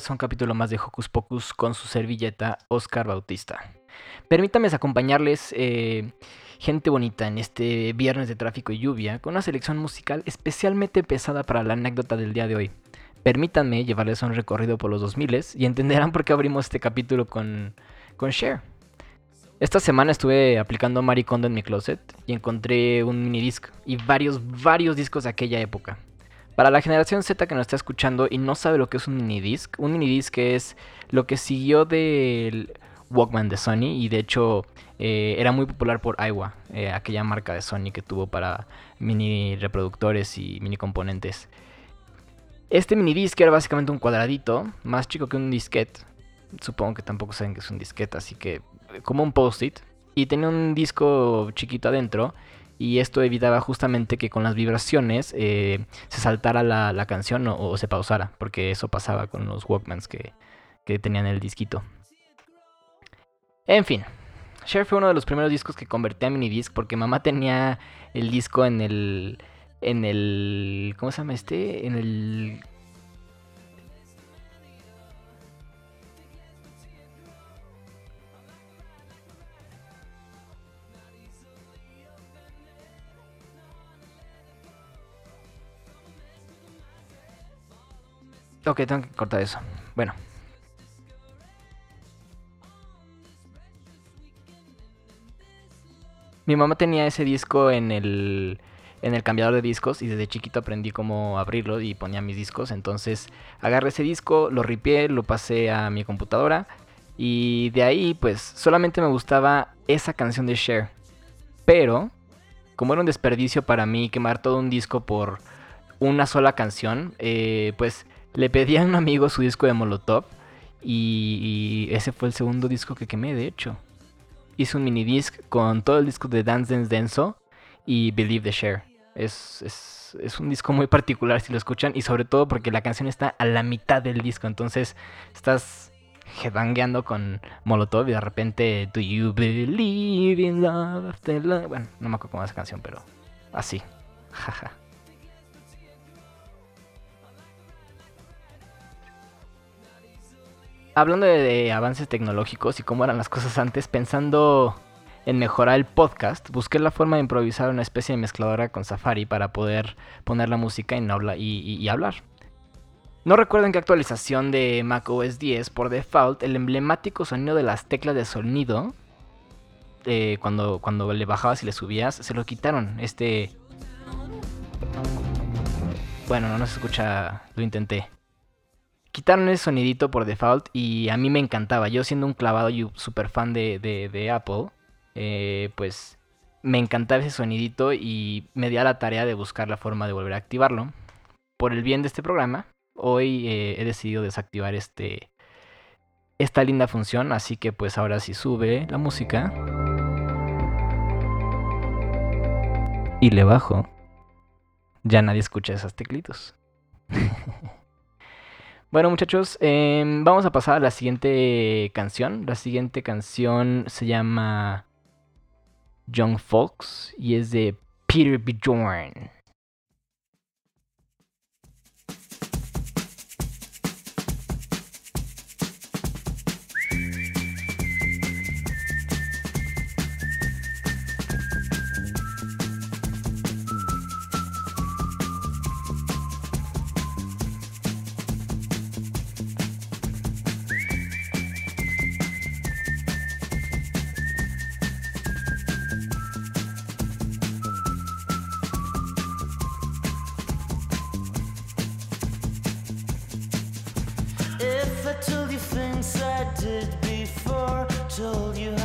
Bienvenidos a un capítulo más de Hocus Pocus con su servilleta Oscar Bautista. Permítanme acompañarles, eh, gente bonita, en este viernes de tráfico y lluvia, con una selección musical especialmente pesada para la anécdota del día de hoy. Permítanme llevarles un recorrido por los 2000 y entenderán por qué abrimos este capítulo con, con Cher. Esta semana estuve aplicando Maricondo en mi closet y encontré un minidisc y varios, varios discos de aquella época. Para la generación Z que nos está escuchando y no sabe lo que es un minidisc, un minidisc es lo que siguió del Walkman de Sony y de hecho eh, era muy popular por Aiwa, eh, aquella marca de Sony que tuvo para mini reproductores y mini componentes. Este minidisc era básicamente un cuadradito, más chico que un disquete. Supongo que tampoco saben que es un disquete, así que eh, como un post-it. Y tenía un disco chiquito adentro y esto evitaba justamente que con las vibraciones eh, se saltara la, canción o, se pausara, porque eso pasaba con los Walkmans que, que tenían el disquito. En fin, Cher fue uno de los primeros discos que convertí a minidisc porque mamá tenía el disco en el en el ¿cómo se llama este? En el Ok, tengo que cortar eso. Bueno. Mi mamá tenía ese disco en el, en el cambiador de discos y desde chiquito aprendí cómo abrirlo y ponía mis discos. Entonces agarré ese disco, lo ripié, lo pasé a mi computadora y de ahí pues solamente me gustaba esa canción de Cher. Pero como era un desperdicio para mí quemar todo un disco por una sola canción, eh, pues le pedí a un amigo su disco de Molotov y, ese fue el segundo disco que quemé, de hecho. Hice un mini disc con todo el disco de Dance Dance Denso y Believe the Share. Es, es, es, un disco muy particular si lo escuchan y sobre todo porque la canción está a la mitad del disco, entonces estás headbangueando con Molotov y de repente Do you believe in love after? Bueno, no me acuerdo cómo es esa canción, pero así. Jaja. Hablando de, avances tecnológicos y cómo eran las cosas antes, pensando en mejorar el podcast, busqué la forma de improvisar una especie de mezcladora con Safari para poder poner la música y, y, hablar. No recuerden qué actualización de Mac OS 10, por default, el emblemático sonido de las teclas de sonido, eh, cuando, cuando le bajabas y le subías, se lo quitaron. Este... Bueno, no, no se escucha, lo intenté quitaron ese sonidito por default y a mí me encantaba. Yo siendo un clavado y super fan de, Apple, eh, pues me encantaba ese sonidito y me di a la tarea de buscar la forma de volver a activarlo. Por el bien de este programa, hoy eh, he decidido desactivar este, esta linda función, así que pues ahora si sube la música y le bajo, ya nadie escucha esos teclitos. Bueno muchachos, em, vamos a pasar a la siguiente canción. La siguiente canción se llama Young Folks y es de Peter Bjorn. I told you things I did before, told you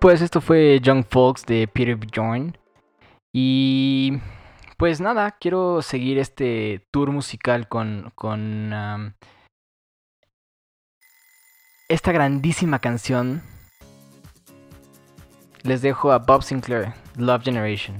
Pues esto fue Young Folks de Peter Bjorn. Y pues nada, quiero seguir este tour musical con, con esta grandísima canción. Les dejo a Bob Sinclair, Love Generation.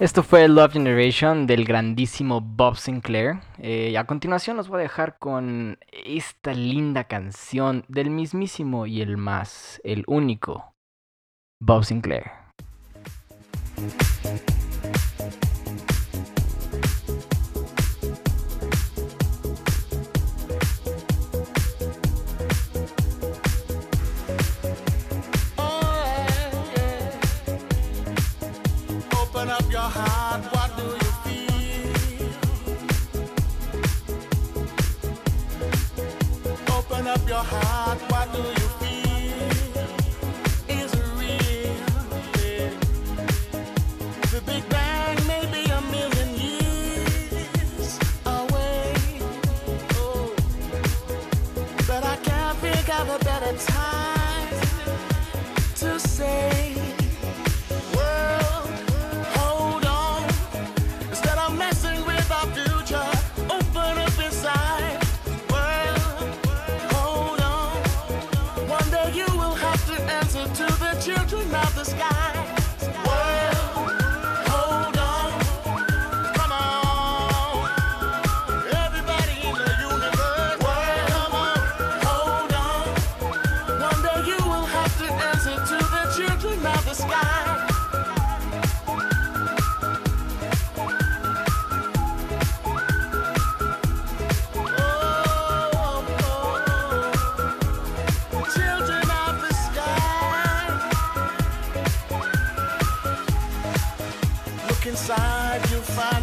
Esto fue Love Generation del grandísimo Bob Sinclair. Eh, a continuación los voy a dejar con esta linda canción del mismísimo y el más, el único, Bob Sinclair. your house.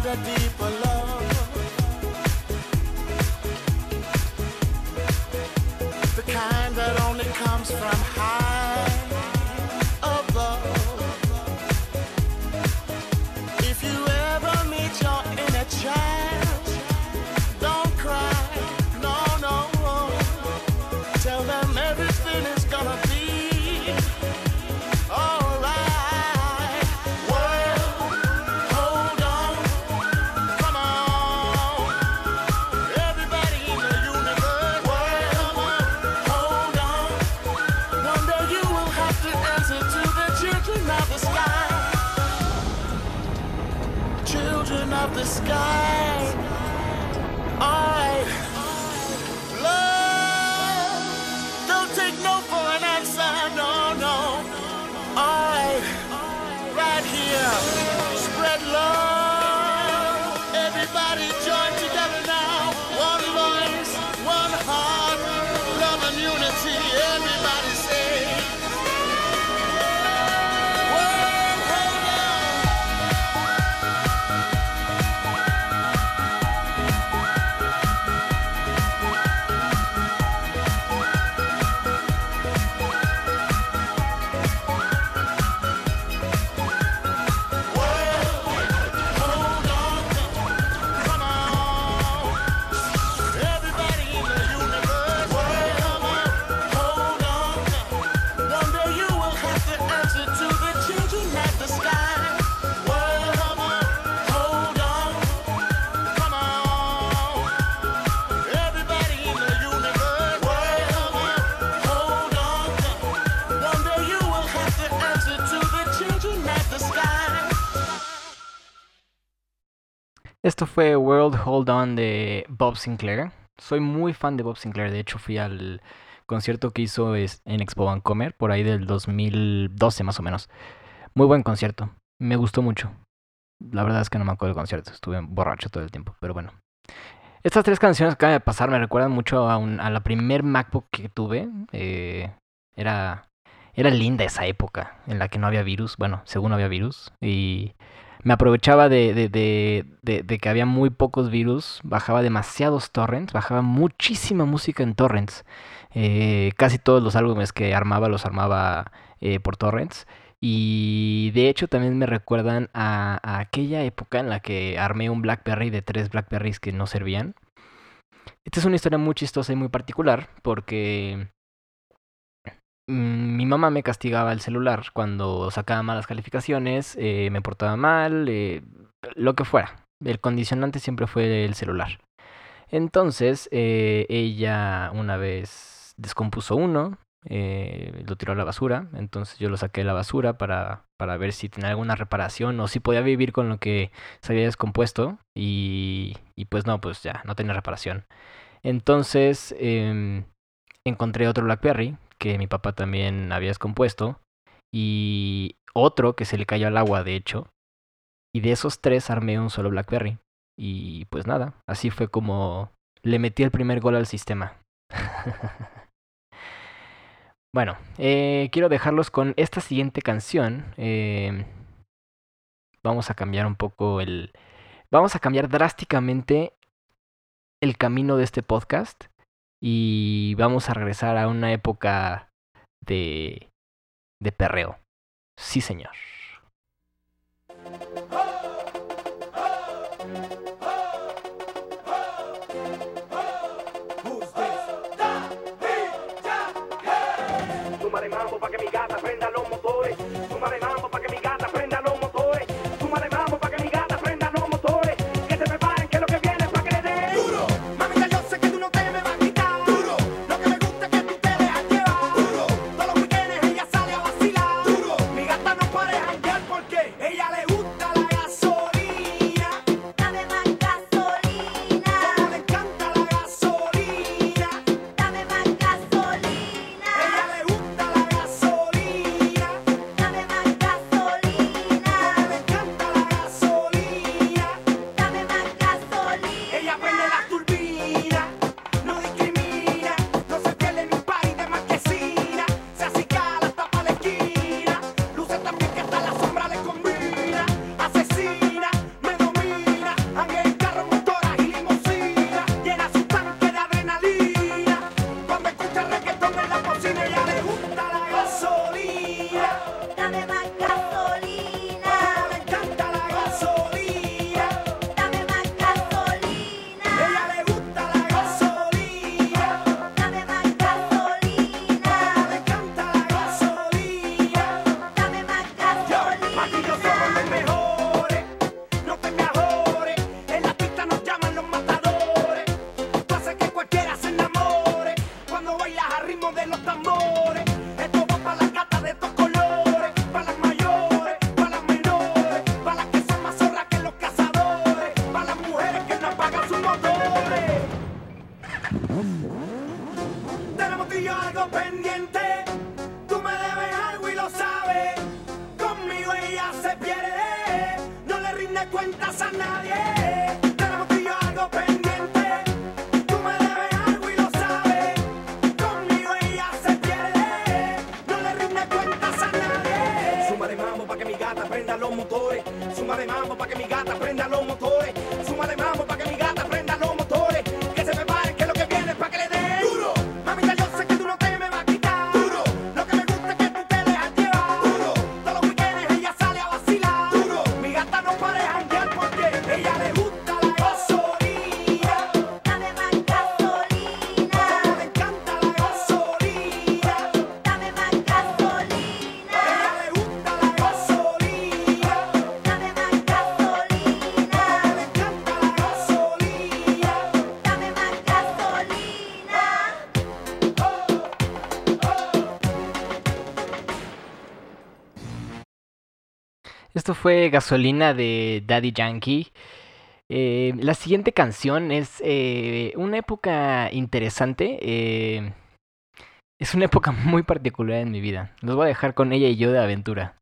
the deep Esto fue World Hold On de Bob Sinclair. Soy muy fan de Bob Sinclair. De hecho, fui al concierto que hizo en Expo Vancomer, por ahí del 2012 más o menos. Muy buen concierto. Me gustó mucho. La verdad es que no me acuerdo del concierto. Estuve borracho todo el tiempo, pero bueno. Estas tres canciones que acaba de pasar me recuerdan mucho a, la primer MacBook que tuve. Eh, era, era linda esa época en la que no había virus. Bueno, según no había virus. Y me aprovechaba de, de, de, que había muy pocos virus, bajaba demasiados torrents, bajaba muchísima música en torrents. Eh, casi todos los álbumes que armaba los armaba eh, por torrents. Y de hecho también me recuerdan a, a, aquella época en la que armé un Blackberry de tres Blackberries que no servían. Esta es una historia muy chistosa y muy particular porque Mm, mi mamá me castigaba el celular cuando sacaba malas calificaciones, eh, me portaba mal, eh, lo que fuera. El condicionante siempre fue el celular. Entonces, eh, ella una vez descompuso uno, lo tiró a la basura, entonces yo lo saqué de la basura para, para ver si tenía alguna reparación o si podía vivir con lo que se había descompuesto y, y pues no, pues ya, no tenía reparación. Entonces, em, encontré otro BlackBerry que mi papá también había descompuesto y otro que se le cayó al agua, de hecho. Y de esos tres armé un solo BlackBerry. Y pues nada, así fue como le metí el primer gol al sistema. bueno, eh, quiero dejarlos con esta siguiente canción. Em, vamos a cambiar un poco el... Vamos a cambiar drásticamente el camino de este podcast y vamos a regresar a una época de, de perreo. Sí, señor. Que mi prenda fue Gasolina de Daddy Yankee. Eh, la siguiente canción es eh, una época interesante. Eh, es una época muy particular en mi vida. Los voy a dejar con ella y yo de aventura.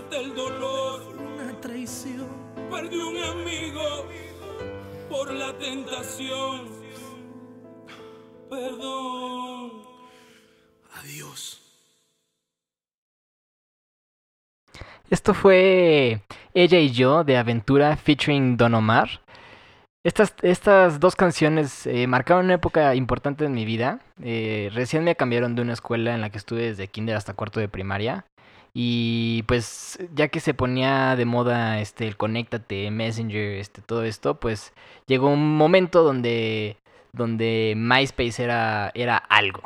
Mata el dolor. Una traición. Perdí un amigo por la tentación. Perdón. Adiós. Esto fue Ella y yo de Aventura featuring Don Omar. Estas, estas dos canciones eh, marcaron una época importante en mi vida. Eh, recién me cambiaron de una escuela en la que estuve desde kinder hasta cuarto de primaria. Y pues ya que se ponía de moda este el conéctate, Messenger, este todo esto, pues llegó un momento donde donde MySpace era era algo.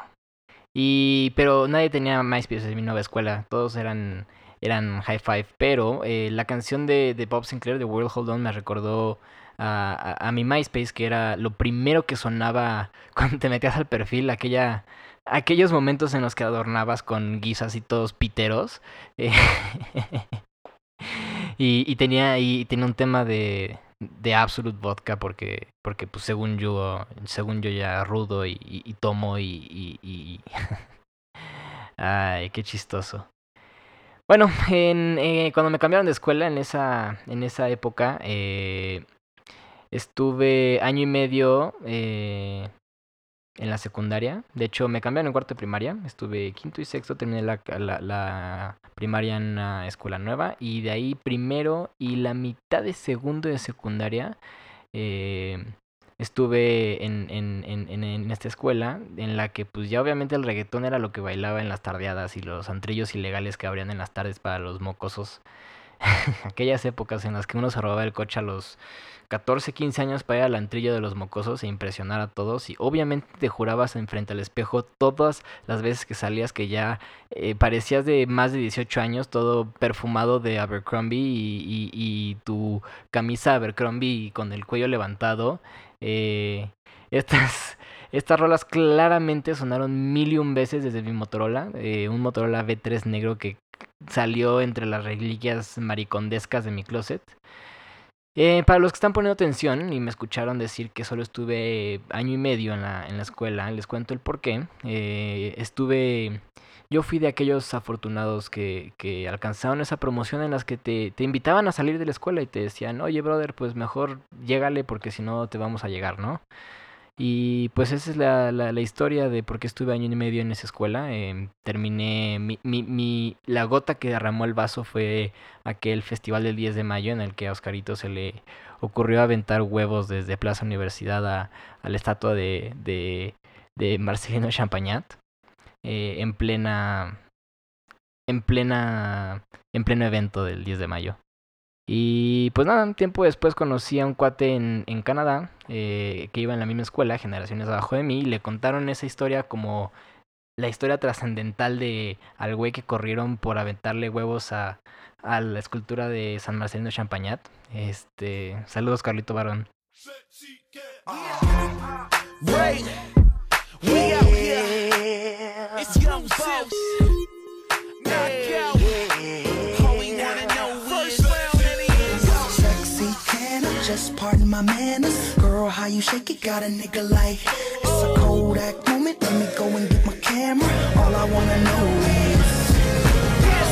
Y pero nadie tenía MySpace en mi nueva escuela, todos eran eran high five, pero eh, la canción de, de Bob Sinclair de World Hold On me recordó a, a- a mi MySpace, que era lo primero que sonaba cuando te metías al perfil, aquella, aquellos momentos en los que adornabas con guisas y todos piteros. eh, y, tenía, y tenía un tema de, de Absolute Vodka porque, porque pues según yo, según yo ya rudo y, tomo y... Ay, qué chistoso. Bueno, en, eh, cuando me cambiaron de escuela en esa, en esa época, eh, estuve año y medio eh, en la secundaria. De hecho, me cambiaron en cuarto de primaria. Estuve quinto y sexto, terminé la, la, la primaria en una escuela nueva. Y de ahí primero y la mitad de segundo de secundaria eh, estuve en, en, en, en, esta escuela en la que pues ya obviamente el reggaetón era lo que bailaba en las tardeadas y los antrillos ilegales que abrían en las tardes para los mocosos. Aquellas épocas en las que uno se robaba el coche a los 14, 15 años para ir al antrillo de los mocosos e impresionar a todos y obviamente te jurabas enfrente al espejo todas las veces que salías que ya eh, parecías de más de 18 años, todo perfumado de Abercrombie y tu camisa Abercrombie con el cuello levantado. eh, estas, estas rolas claramente sonaron mil y un veces desde mi Motorola, eh, un Motorola V3 negro que salió entre las reliquias maricondescas de mi closet. Eh, para los que están poniendo atención y me escucharon decir que solo estuve año y medio en la, en la escuela, les cuento el por qué. Eh, estuve, yo fui de aquellos afortunados que, que alcanzaron esa promoción en las que te, te invitaban a salir de la escuela y te decían, oye brother, pues mejor llégale porque si no te vamos a llegar, ¿no? Y pues esa es la, la, historia de por qué estuve año y medio en esa escuela. Em, terminé, mi, mi, mi- la gota que derramó el vaso fue aquel festival del 10 de mayo en el que a Oscarito se le ocurrió aventar huevos desde Plaza Universidad a, a la estatua de, de, de Marcelino Champagnat eh, en plena en plena en pleno evento del 10 de mayo. Y pues nada, un tiempo después conocí a un cuate en, en Canadá eh, que iba en la misma escuela, generaciones abajo de mí, y le contaron esa historia como la historia trascendental de al güey que corrieron por aventarle huevos a, a la escultura de San Marcelino Champagnat. Este, saludos Carlito Barón. Just pardon my manners? Girl, how you shake it, got a nigga like It's a Kodak moment, let me go and get my camera. All I wanna know is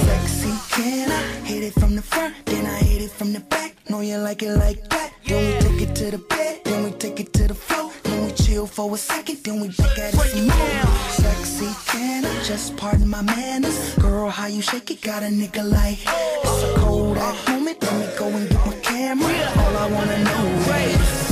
Sexy, can I hit it from the front, then I hit it from the back? Know you like it like that. Then we take it to the bed, then we take it to the floor chill for a second, then we back at it some more. Sexy, can I just pardon my manners? Girl, how you shake it, got a nigga like it's a cold act moment. Let me go and get my camera. All I wanna know is.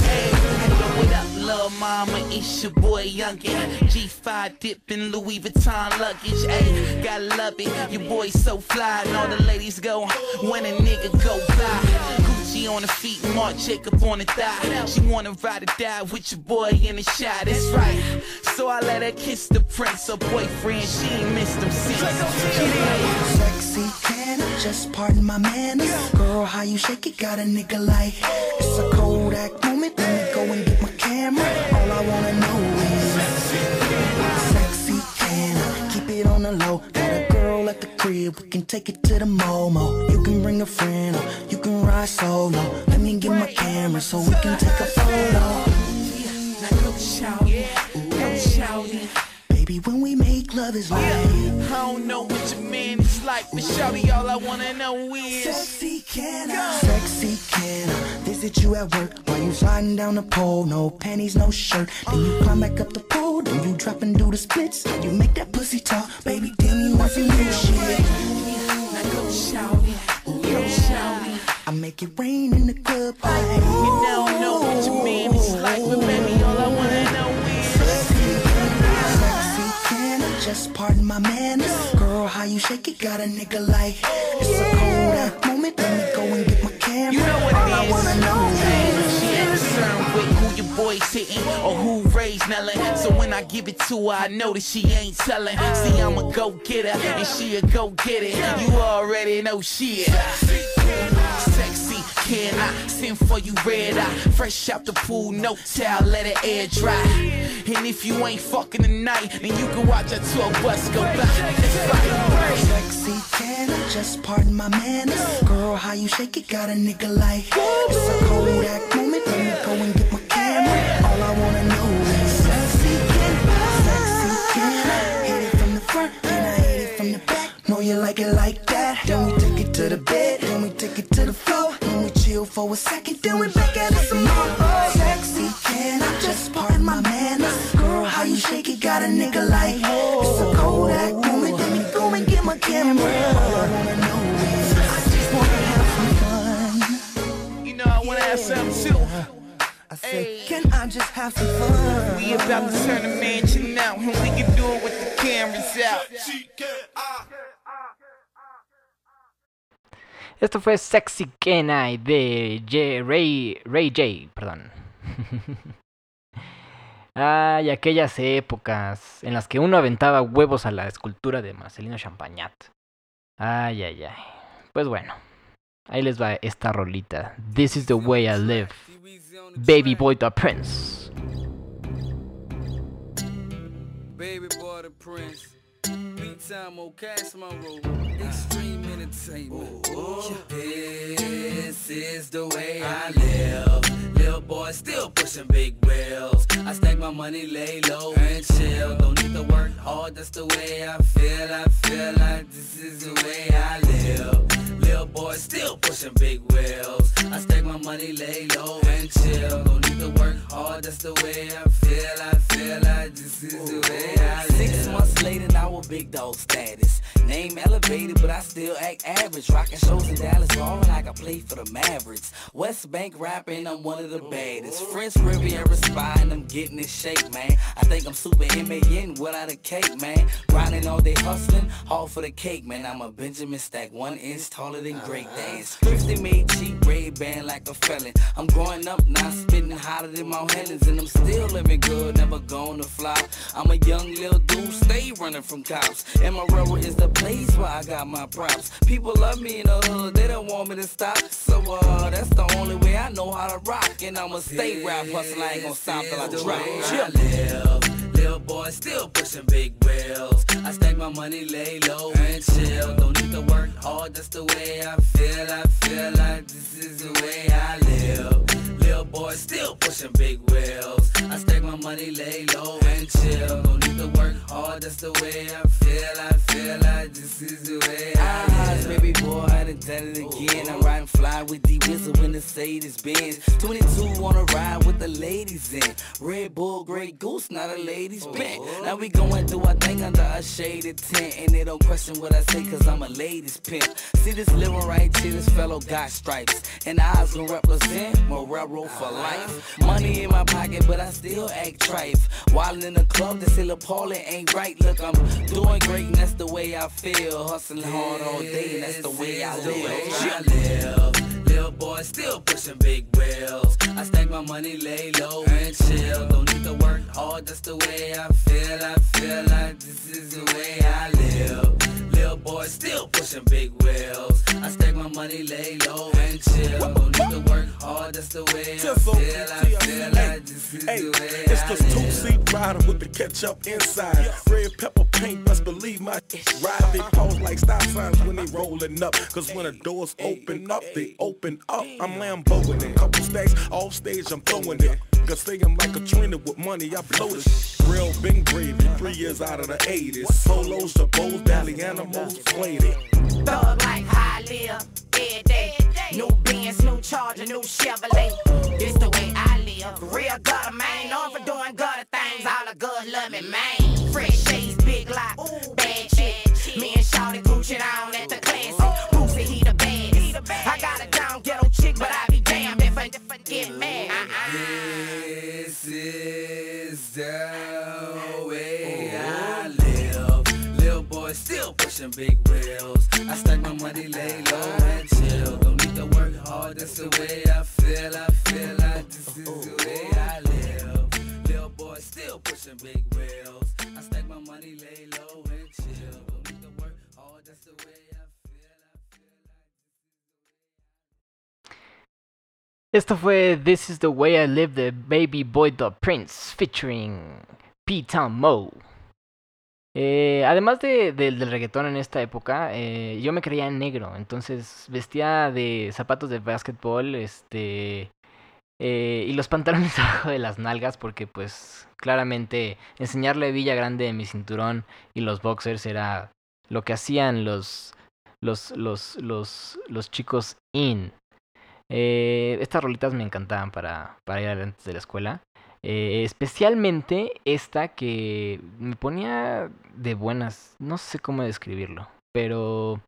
What up, little mama? It's your boy Youngin. G5 dipping Louis Vuitton luggage. Ayy, gotta love it. Your boy so fly, and all the ladies go when a nigga go by. Gucci on the feet, Mark Jacob on the thigh. She wanna ride or die with your boy in the shot. That's right. So I let her kiss the prince, her boyfriend. She ain't missed him since. Yeah. Sexy, can I just pardon my manners? Girl, how you shake it, got a nigga like it's a cold act moment. Let me go the low? Got a girl at the crib, we can take it to the Momo. You can bring a friend, or you can ride solo. Let me get my camera so we can take a photo. Now go shouty, go shouty. Baby, when we make love is like I don't know what your man is like, but shawty, all I wanna know is Sexy Visit you at work while you sliding down the pole. No panties, no shirt. Then you climb back up the pole. Then you drop and do the splits. You make that pussy talk, baby? Then you want some new shit. Now go shouty, go shouty. I make it rain in the club. Like, You don't know what your man is like, but baby, all I wanna know is Sexy can I? Just pardon my manners. Girl, how you shake it? Got a nigga like it's a cold moment. Let me go and get my You know what it is. wanna know. She ain't concerned with who your boy's hitting or who raised Nellin. So when I give it to her, I know that she ain't telling. See, I'm a go getter and she a go get it. You already know she is. Sexy, can I send for you red eye? Fresh out the pool, no towel, let it air dry. And if you ain't fucking tonight, then you can watch a tour bus go by. Sexy, can I just pardon my manners? Girl, how you shake it? Got a nigga like it's a act moment. Let me go and get my camera. All I wanna know is sexy, can? Sexy, can I? Hit it from the front, then I hit it from the back. Know you like it like for a second, then we back at it some more. Sexy, can I just pardon my manners? Girl, how you shake it? Got a nigga like it's a cold act moment. Let me go and get my camera. All I wanna know is I just wanna have some fun. You know, I wanna have something too. I said, can I just have some fun? We about to turn the mansion out, and we can do it with the cameras out. Esto fue Sexy Kenai de J- Ray, Ray J, perdón. Ay, aquellas épocas en las que uno aventaba huevos a la escultura de Marcelino Champagnat. Ay, ay, ay. Pues bueno, ahí les va esta rolita. This is the way I live. Baby Boy the Prince. Baby boy the prince. Time on cash Monroe. Extreme entertainment. This is the way I live. Little boy still pushing big wheels. I stack my money, lay low and chill. Don't need to work hard, that's the way I feel. I feel like this is the way I live. Little boy still pushing big wheels. I stack my money, lay low and chill. Don't need to work hard, that's the way I feel. I feel like this is the way big dog status. Name elevated, but I still act average. Rocking shows in Dallas, ballin' like I play for the Mavericks. West Bank rapping, I'm one of the baddest. French Riviera spy, and I'm getting in shape, man. I think I'm super M.A.N. without a cake, man. Grinding all day hustling, all for the cake, man. I'm a Benjamin Stack, one inch taller than Great Dance. Thrifty made cheap red band like a felon. I'm growing up now, spitting hotter than Mount Helens, and I'm still living good, never gonna flop. I'm a young little dude, stay running from. And my railroad is the place where I got my props. People love me in the hood, they don't want me to stop. So uh, that's the only way I know how to rock, and I'ma stay rap hustle. I ain't gonna stop till I drop. I live. Little boy still pushing big wheels. I stack my money, lay low and chill. Don't need to work hard, that's the way I feel. I feel like this is the way I live. Little boys still pushing big wheels. I stack my money, lay low and chill. Don't need to work hard, that's the way I feel. I feel like this is the way I live. Baby boy, I done done it again. I'm riding fly with the whistle in the Mercedes Benz. 22 wanna ride with the ladies in. Red Bull, Grey Goose, not a lady's oh, bent. Now we going through our thing under a shaded tent. And they don't question what I say, cause I'm a ladies pimp. See this living right here, this fellow got stripes. And eyes gonna represent Morero for life. Money in my pocket, but I still act trife. While in the club, say La Paula ain't right. Look, I'm doing great, and that's the way I feel. Hustling hard all day, and that's the way I live. I live. Little boy still pushing big wheels. I stack my money, lay low and chill. Don't need to work hard, that's the way I feel. I feel like this is the way I live. Little boy still pushing big wheels. I stack my money, lay low and chill. Don't need to work hard, that's the way I Just so feel. I TLC. feel like this is Hey, the way it's I this live. two-seat rider with the ketchup inside. Red pepper paint, must believe my ride. They pause like stop signs when they rolling up. Cause when the doors open up, they open up. I'm Lamboing it. Couple stacks off stage, I'm throwing it. I'm like a trainer with money, I blow it. Real big gravy, three years out of the 80s. Solos, the bows, dally animals, played it. Thug like I live every day. New Benz, new Charger, new Chevrolet. This the way I live. Real gutter man, known for doing gutter things. All the good love me, man. Fresh shades, big lock, bad chick. Me and Shawty Gucci down pushing big wheels. I stack my money, lay low and chill. Don't need to work hard, that's the way I feel. I feel like this is the way I live. Little boy still pushing big wheels. I stack my money, lay low and chill. Don't need to work hard, that's the way I Esto fue This is the Way I Live de Baby Boy the Prince featuring P-Town Mo. Eh, además de, de- del reggaetón en esta época, eh, yo me creía negro, entonces vestía de zapatos de básquetbol, este, eh, y los pantalones abajo de las nalgas, porque pues claramente enseñarle Villa Grande de mi cinturón y los boxers era lo que hacían los, los, los, los, los chicos in. Estas rolitas me encantaban para, para ir antes de la escuela. Eh, especialmente esta que me ponía de buenas. No sé cómo describirlo. Pero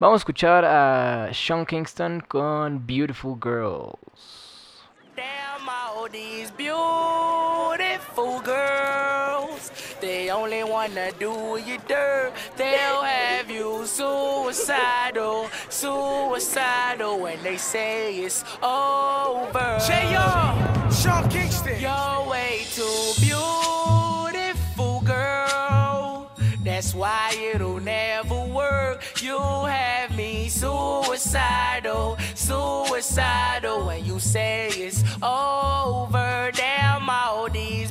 vamos a escuchar a Sean Kingston con Beautiful Girls. Damn all these beautiful girls. They only wanna do you dirt. They'll have you suicidal, suicidal when they say it's over. J.R. Sean Kingston. You're way too beautiful, girl. That's why it'll never work. You have me suicidal, suicidal when you say it's over. Damn all these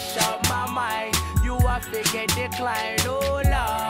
Mash up my mind. You have to get declined. Oh, Lord.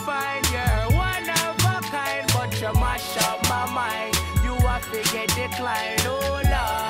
divine. You're one of a kind, but you mash up my mind. You have to get declined. Oh, Lord.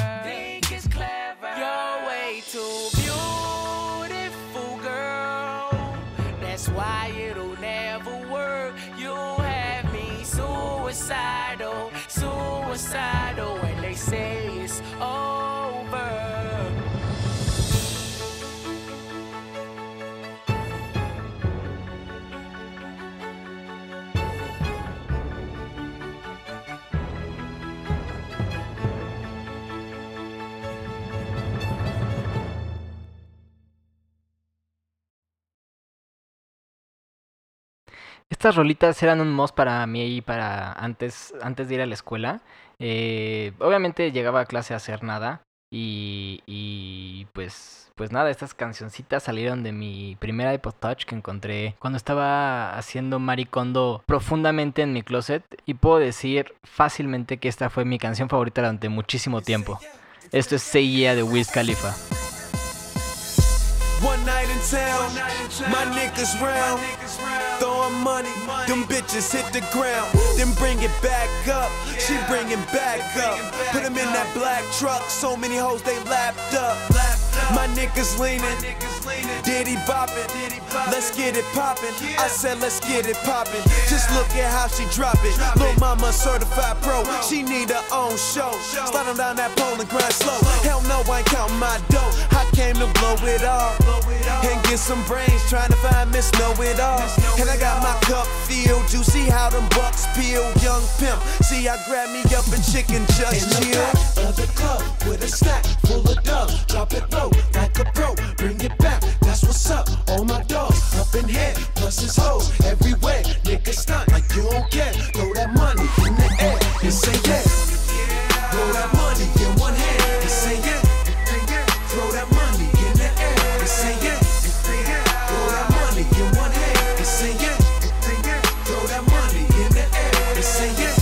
That's why it'll never work. You have me suicidal, suicidal when they say Estas rolitas eran un must para mí y para antes, antes de ir a la escuela. Eh, obviamente llegaba a clase a hacer nada. Y, y pues, pues nada, estas cancioncitas salieron de mi primera iPod Touch que encontré cuando estaba haciendo maricondo profundamente en mi closet. Y puedo decir fácilmente que esta fue mi canción favorita durante muchísimo tiempo. Esto es Yeah de Wiz Khalifa. In town, my niggas round, throwing money, them bitches hit the ground, then bring it back up, she bring it back up, put them in that black truck, so many hoes they lapped up, my niggas leaning, diddy bopping, let's get it poppin', I said let's get it poppin', just look at how she drop it, Lil' mama certified pro, she need her own show, slide down that pole and grind slow, hell no I ain't counting my dough, I came to blow it all, and get some brains trying to find Miss Know It All. And I got my cup filled, you see how them bucks peel, young pimp. See, I grab me up a chicken just In the back of the club with a stack full of dubs. Drop it low like a pro. Bring it back. That's what's up. All my dogs up in here. Plus his hoes everywhere. Niggas stunt like you don't care. Throw that money in the air and say yeah. Throw that money in one hand and say yeah. Throw that money in the air and say yeah. Throw that money in one hand and say yeah. Throw that money in the air and say yeah.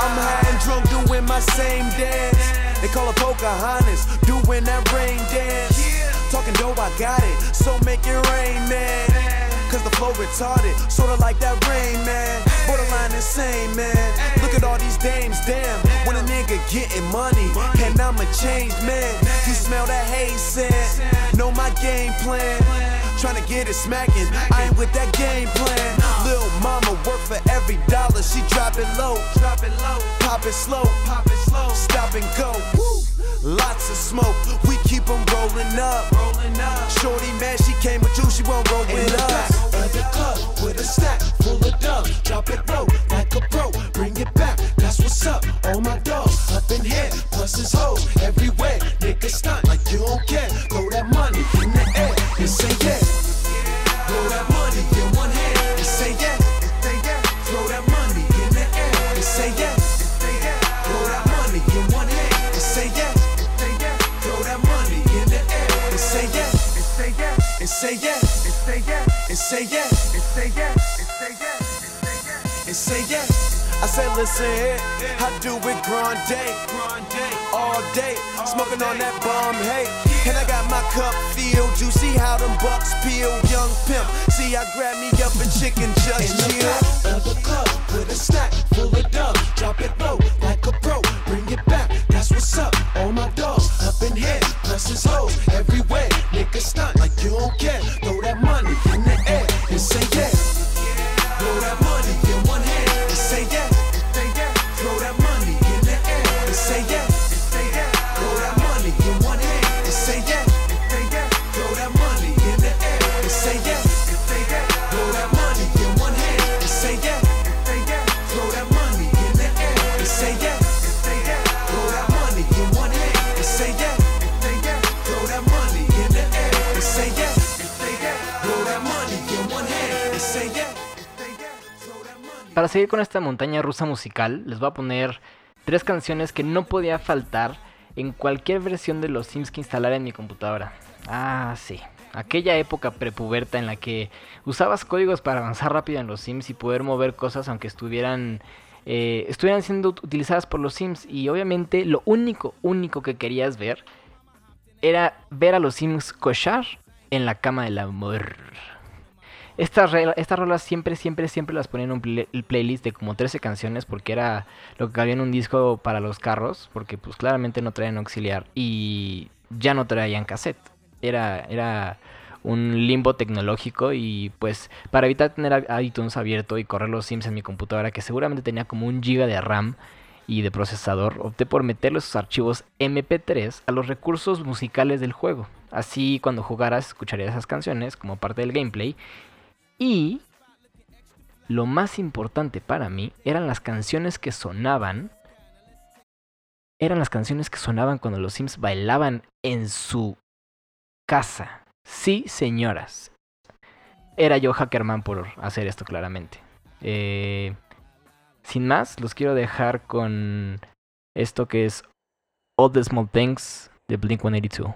I'm high and drunk doing my same dance. They call it Pocahontas, doing that rain Talking dope, I got it, so make it rain, man. Cause the flow retarded, sorta like that rain, man. Borderline insane, man. Look at all these dames, damn. When a nigga getting money, and I'm a changed man. You smell that haze scent, know my game plan. Tryna get it smacking, I ain't with that game plan. Lil mama work for every dollar, she drop it low. Drop it low, pop it slow, pop it slow, stop and go. Lots of smoke, we keep 'em rolling up. Rolling up. Shorty mad, she came with you, she won't roll with us. Said, listen here, I do it grande, all day, smoking on that bomb, hey. And I got my cup filled, you see how them bucks peel, young pimp. See, I grab me up a chicken just In the back of a with a stack con esta montaña rusa musical, les voy a poner tres canciones que no podía faltar en cualquier versión de los Sims que instalara en mi computadora. Ah, sí. Aquella época prepuberta en la que usabas códigos para avanzar rápido en los Sims y poder mover cosas aunque estuvieran eh, estuvieran siendo ut- utilizadas por los Sims y obviamente lo único único que querías ver era ver a los Sims cochar en la cama del amor. Estas, estas rolas siempre, siempre, siempre las ponía en un playlist de como 13 canciones porque era lo que cabía en un disco para los carros, porque pues claramente no traían auxiliar y ya no traían cassette. Era, era un limbo tecnológico y pues para evitar tener iTunes abierto y correr los Sims en mi computadora que seguramente tenía como un giga de RAM y de procesador, opté por meterle esos archivos MP3 a los recursos musicales del juego. Así cuando jugaras escucharías esas canciones como parte del gameplay y lo más importante para mí eran las canciones que sonaban. Eran las canciones que sonaban cuando los Sims bailaban en su casa. Sí, señoras. Era yo Hackerman por hacer esto claramente. Eh, sin más, los quiero dejar con esto que es All the Small Things de Blink 182.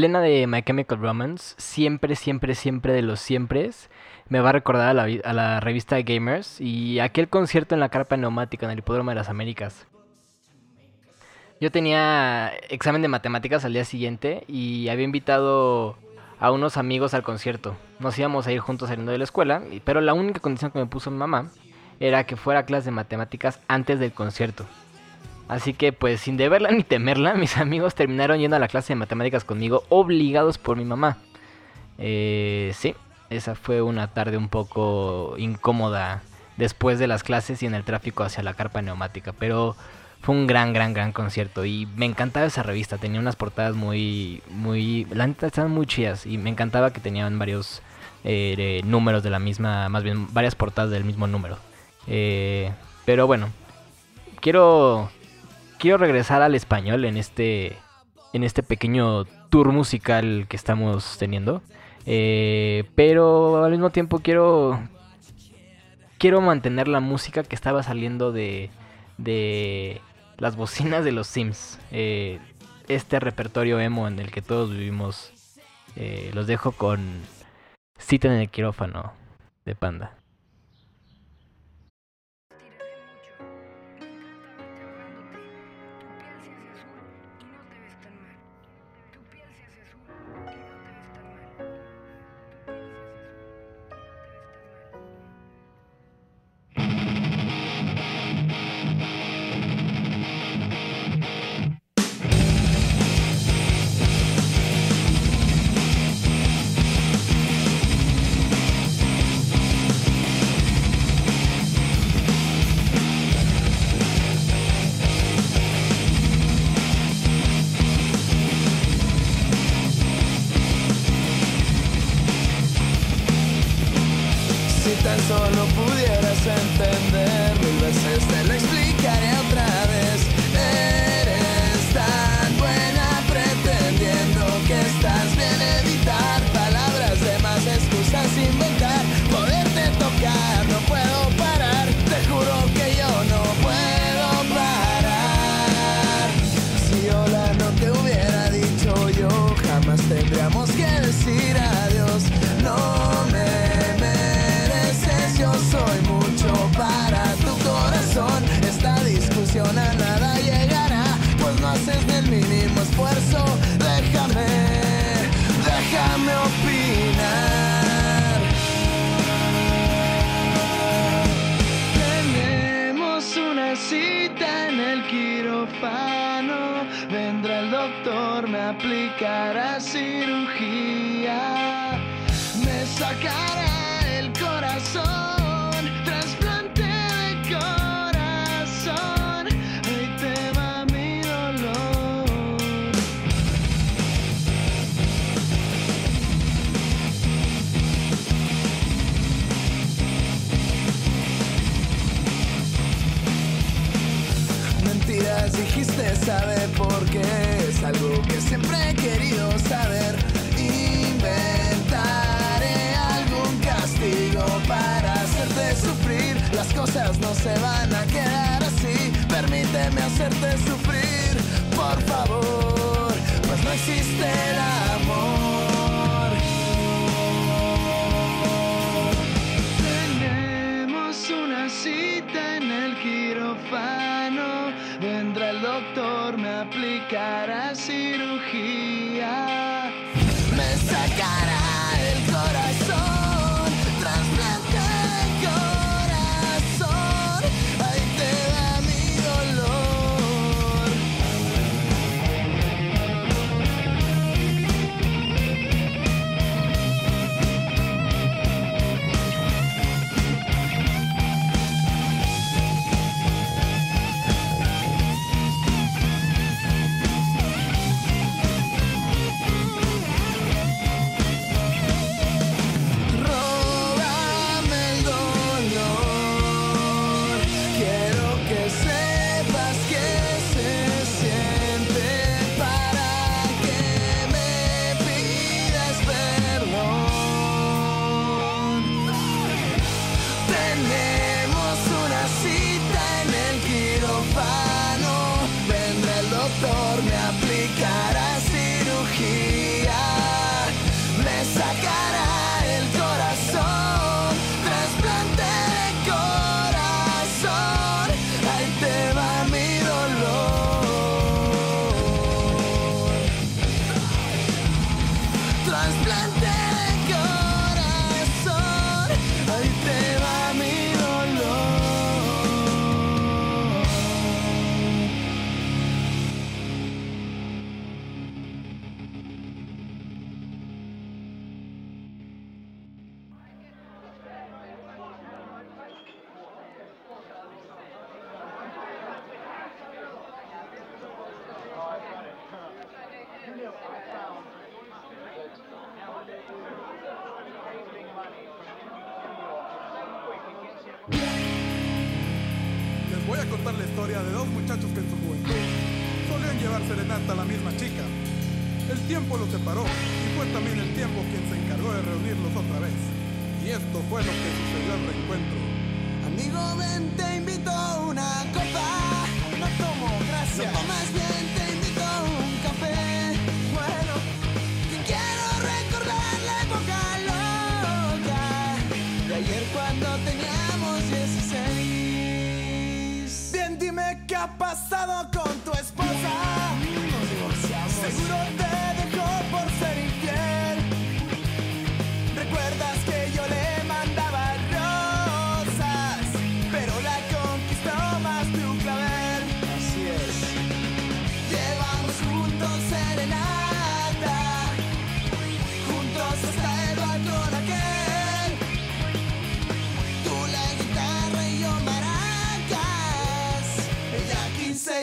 Elena de My Chemical Romance, siempre, siempre, siempre de los siempre, me va a recordar a la, revista Gamers y aquel concierto en la carpa neumática en el Hipódromo de las Américas. Yo tenía examen de matemáticas al día siguiente y había invitado a unos amigos al concierto. Nos íbamos a ir juntos saliendo de la escuela, pero la única condición que me puso mi mamá era que fuera a clase de matemáticas antes del concierto. Así que pues sin deberla ni temerla, mis amigos terminaron yendo a la clase de matemáticas conmigo, obligados por mi mamá. Eh, sí, esa fue una tarde un poco incómoda después de las clases y en el tráfico hacia la carpa neumática, pero fue un gran, gran, gran concierto y me encantaba esa revista, tenía unas portadas muy, muy, la neta estaban muy chidas y me encantaba que tenían varios eh, números de la misma, más bien varias portadas del mismo número. Eh, pero bueno, quiero quiero regresar al español en este en este pequeño tour musical que estamos teniendo. Eh, pero al mismo tiempo quiero quiero mantener la música que estaba saliendo de de las bocinas de los Sims. Eh, este repertorio emo en el que todos vivimos. Eh, los dejo con Cita en el quirófano de Panda. Aplicar a cirugía.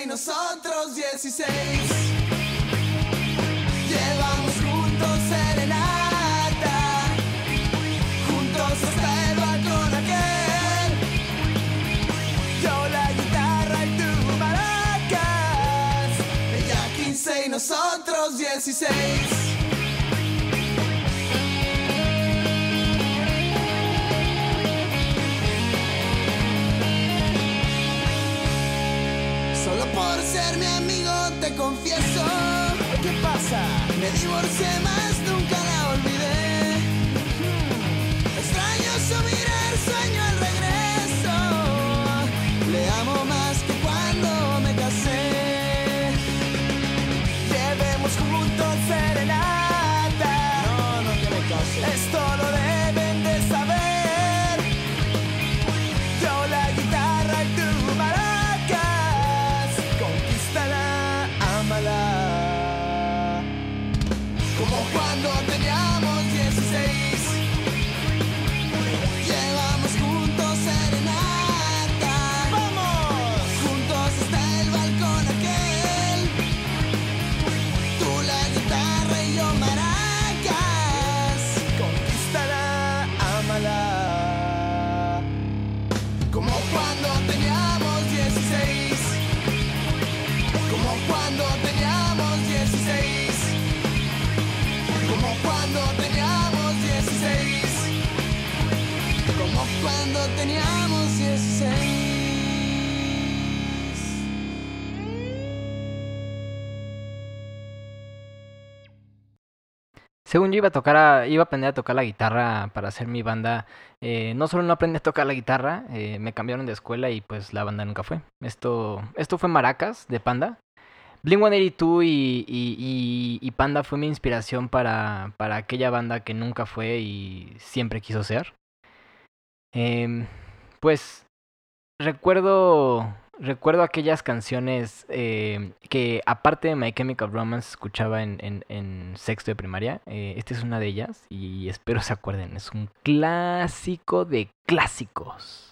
y nosotros 16. Llevamos juntos serenata, juntos hasta el balcón aquel. Yo la guitarra y tú maracas, ella 15 y nosotros 16. Ser mi amigo te confieso. ¿Qué pasa? Me divorcié más, nunca Según yo iba a tocar, iba a aprender a tocar la guitarra para hacer mi banda. eh, no solo no aprendí a tocar la guitarra, eh, me cambiaron de escuela y pues la banda nunca fue. Esto, esto fue Maracas de Panda. Blink 182 y, y, y- y Panda fue mi inspiración para, para aquella banda que nunca fue y siempre quiso ser. Em, pues recuerdo recuerdo aquellas canciones eh, que aparte de My Chemical Romance escuchaba en, sexto de primaria. Eh, esta es una de ellas y espero se acuerden. Es un clásico de clásicos.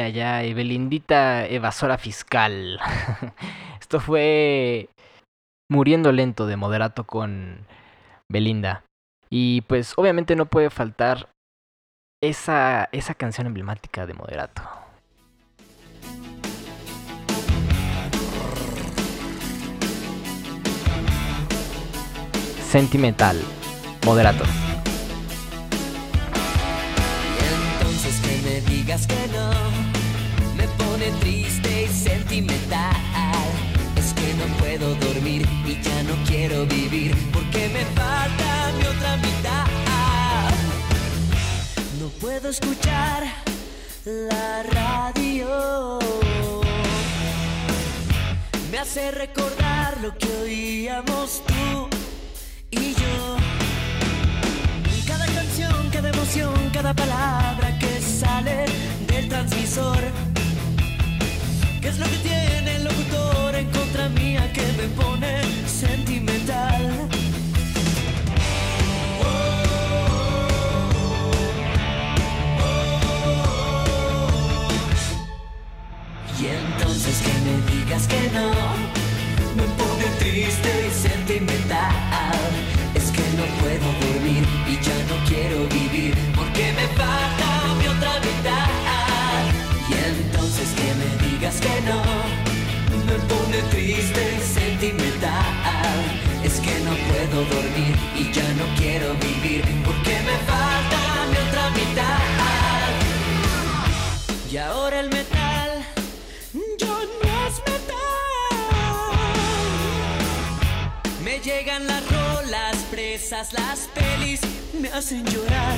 Ay, ay, Belindita evasora fiscal. Esto fue Muriendo lento de Moderato con Belinda. Y pues obviamente no puede faltar esa, esa canción emblemática de Moderato. Sentimental, Moderato. Que me digas que no me pone triste y sentimental. Es que no puedo dormir y ya no quiero vivir porque me falta mi otra mitad. No puedo escuchar la radio. Me hace recordar lo que oíamos tú palabra que sale del transmisor. ¿Qué es lo que tiene el locutor en contra mía que me pone sentimental? Y entonces que me digas que no me pone triste y sentimental. Falta mi otra mitad. Y entonces que me digas que no me pone triste sentimental. Es que no puedo dormir y ya no quiero vivir porque me falta mi otra mitad. Y ahora el metal yo no es metal. Me llegan las rolas presas, las pelis me hacen llorar.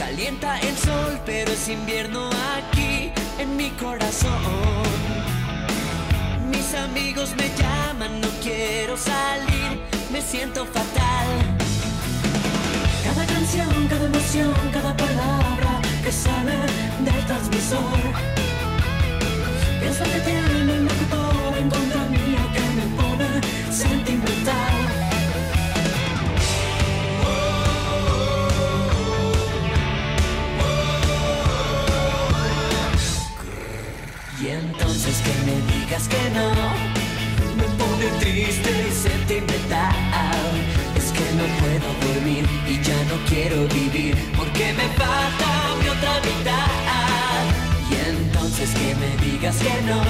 Calienta el sol, pero es invierno aquí en mi corazón. Mis amigos me llaman, no quiero salir, me siento fatal. Cada canción, cada emoción, cada palabra que sale del transmisor. ¿Qué es lo que tiene el locutor en contra mía que me pone sentimental? Que me digas que no me pone triste y sentimental. Es que no puedo dormir y ya no quiero vivir porque me falta mi otra mitad. Y entonces que me digas que no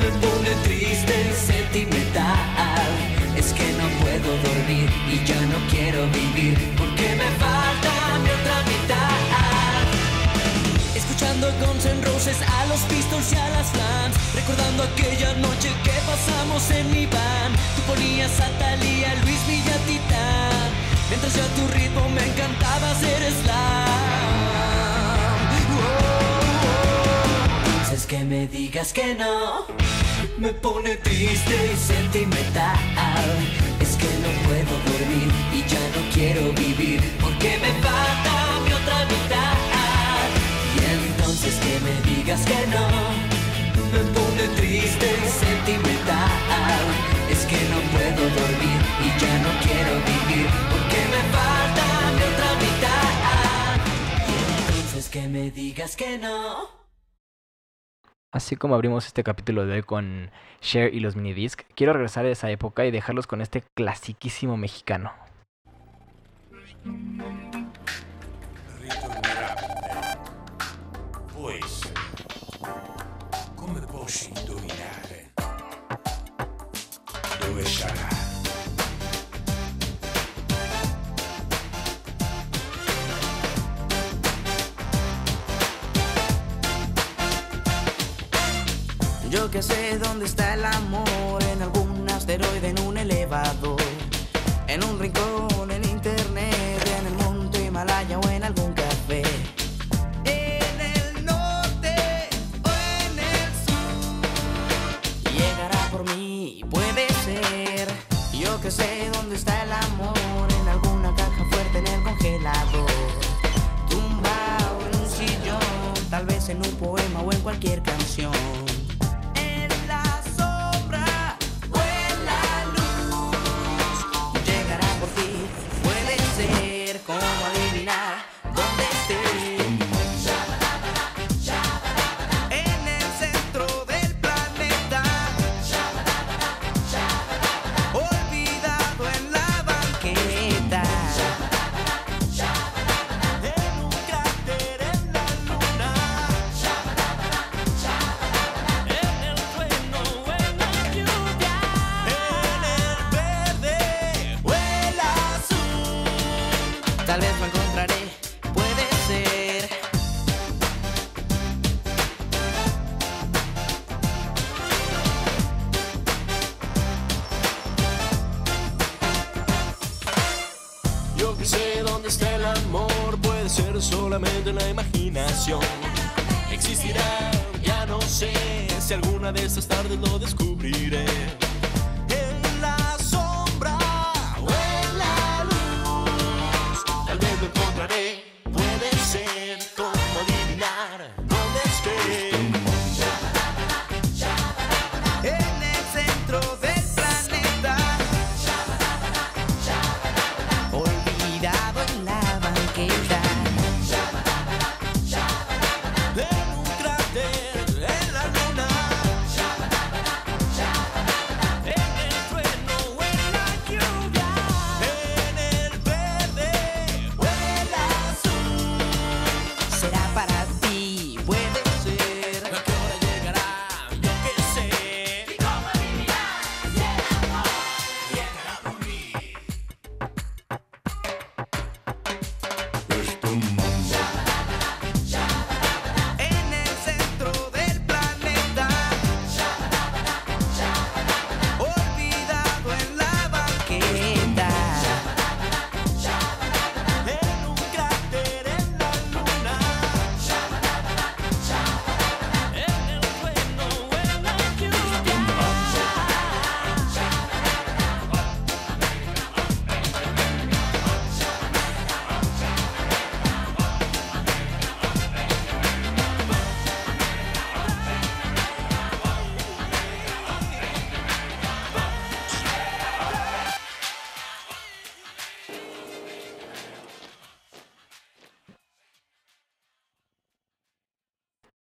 me pone triste y sentimental. Es que no puedo dormir y ya no quiero vivir porque me falta mi otra mitad. Escuchando Guns N' Roses a los Pistols y a las Flans Recordando aquella noche que pasamos en mi van. Tú ponías a Thalía, Luis Villa, Titán. Mientras yo a tu ritmo me encantaba hacer slam. Entonces que me digas que no Me pone triste y sentimental. Es que no puedo dormir y ya no quiero vivir. Porque me falta entonces que me digas que no. Me pone triste y sentimental. Es que no puedo dormir y ya no quiero vivir Porque me falta mi otra mitad. Y entonces que me digas que no. Así como abrimos este capítulo de hoy con Cher y los minidisc, quiero regresar a esa época y dejarlos con este clasiquísimo mexicano. Essere. Come posso indovinare? Dove sarà? Yo que sé dónde está el amor, en algún asteroide, en un elevador, en un rincón, en sé dónde está el amor, en alguna caja fuerte en el congelador. Tumbado en un sillón, tal vez en un poema o en cualquier canción.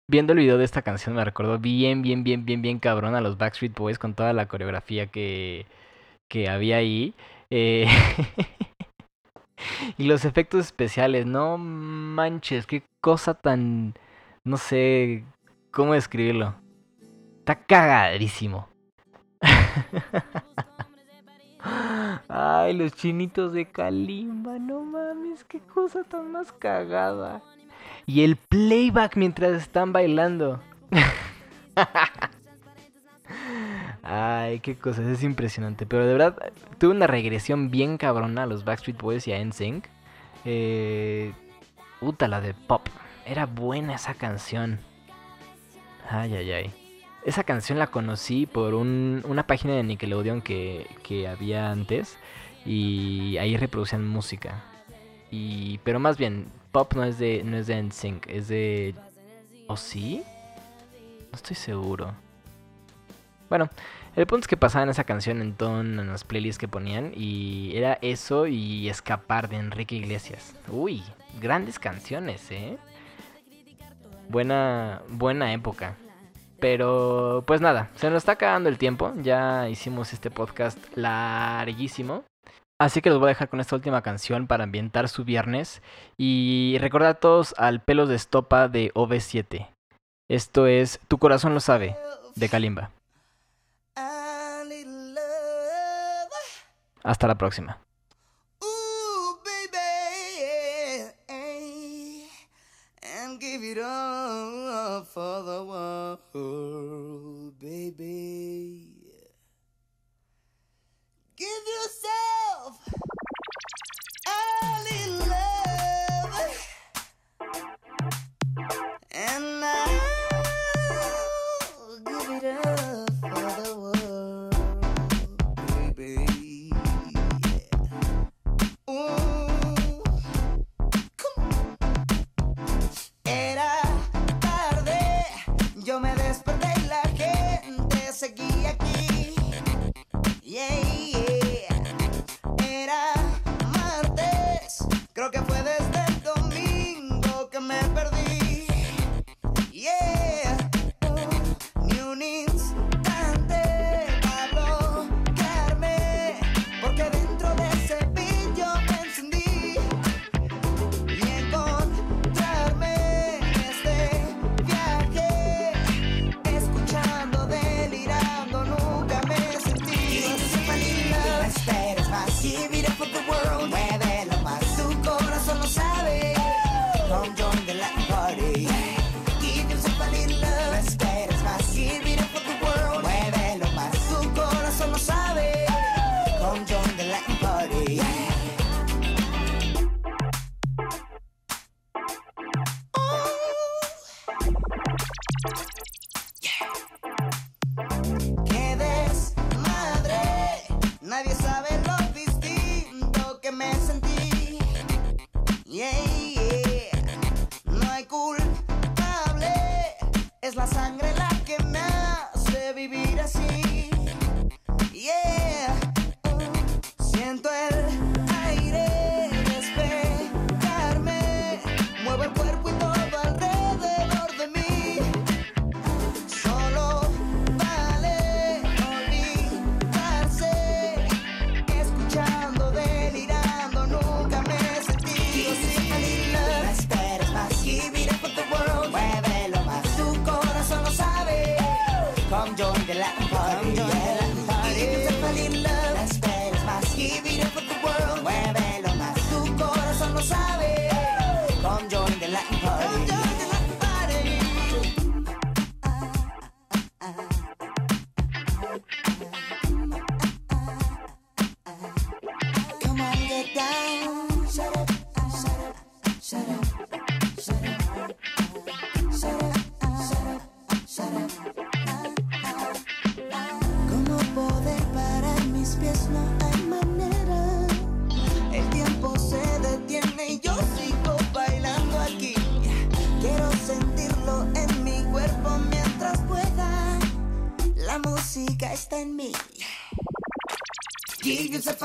Viendo el video de esta canción me recordó bien, bien, bien, bien, bien cabrón a los Backstreet Boys con toda la coreografía que, que había ahí. Eh, y los efectos especiales, no manches, qué cosa tan... No sé cómo describirlo. Está cagadísimo. Ay, los chinitos de Kalimba, no mames, qué cosa tan más cagada. Y el playback mientras están bailando. Ay, qué cosas, es impresionante. Pero de verdad, tuve una regresión bien cabrona a los Backstreet Boys y a NSYNC. Eh, puta, la de Pop. Era buena esa canción. Ay, ay, ay. Esa canción la conocí por un- una página de Nickelodeon que, que había antes. Y ahí reproducían música. Y, pero más bien, Pop no es de, no es de NSYNC, es de... ¿O sí? No estoy seguro. Bueno, el punto es que pasaban esa canción en todas las playlists que ponían y era eso y Escapar de Enrique Iglesias. Uy, grandes canciones, ¿eh? Buena, buena época. Pero pues nada, se nos está acabando el tiempo. Ya hicimos este podcast larguísimo. Así que los voy a dejar con esta última canción para ambientar su viernes. Y recordar a todos al pelo de estopa de OV7. Esto es Tu corazón lo sabe, de Kalimba. Hasta la próxima. Ooh, baby, and give it all for the world, baby. Give yourself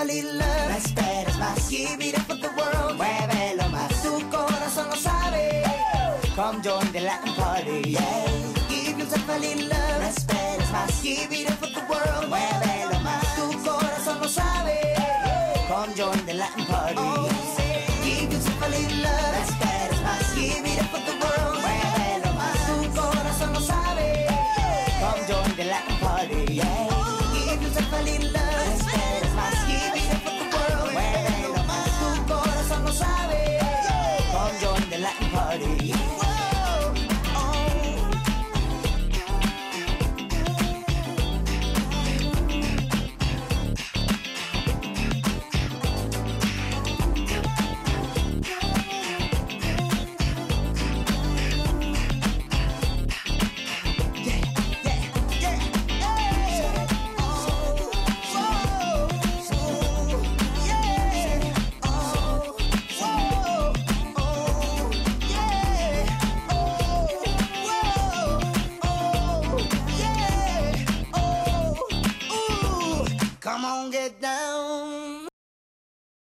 fall love. No esperes más. Give it up for the world. Muévelo más. Tu corazón lo sabe. Come join the Latin party. Yeah. Give yourself a little love. No esperes más. Give it up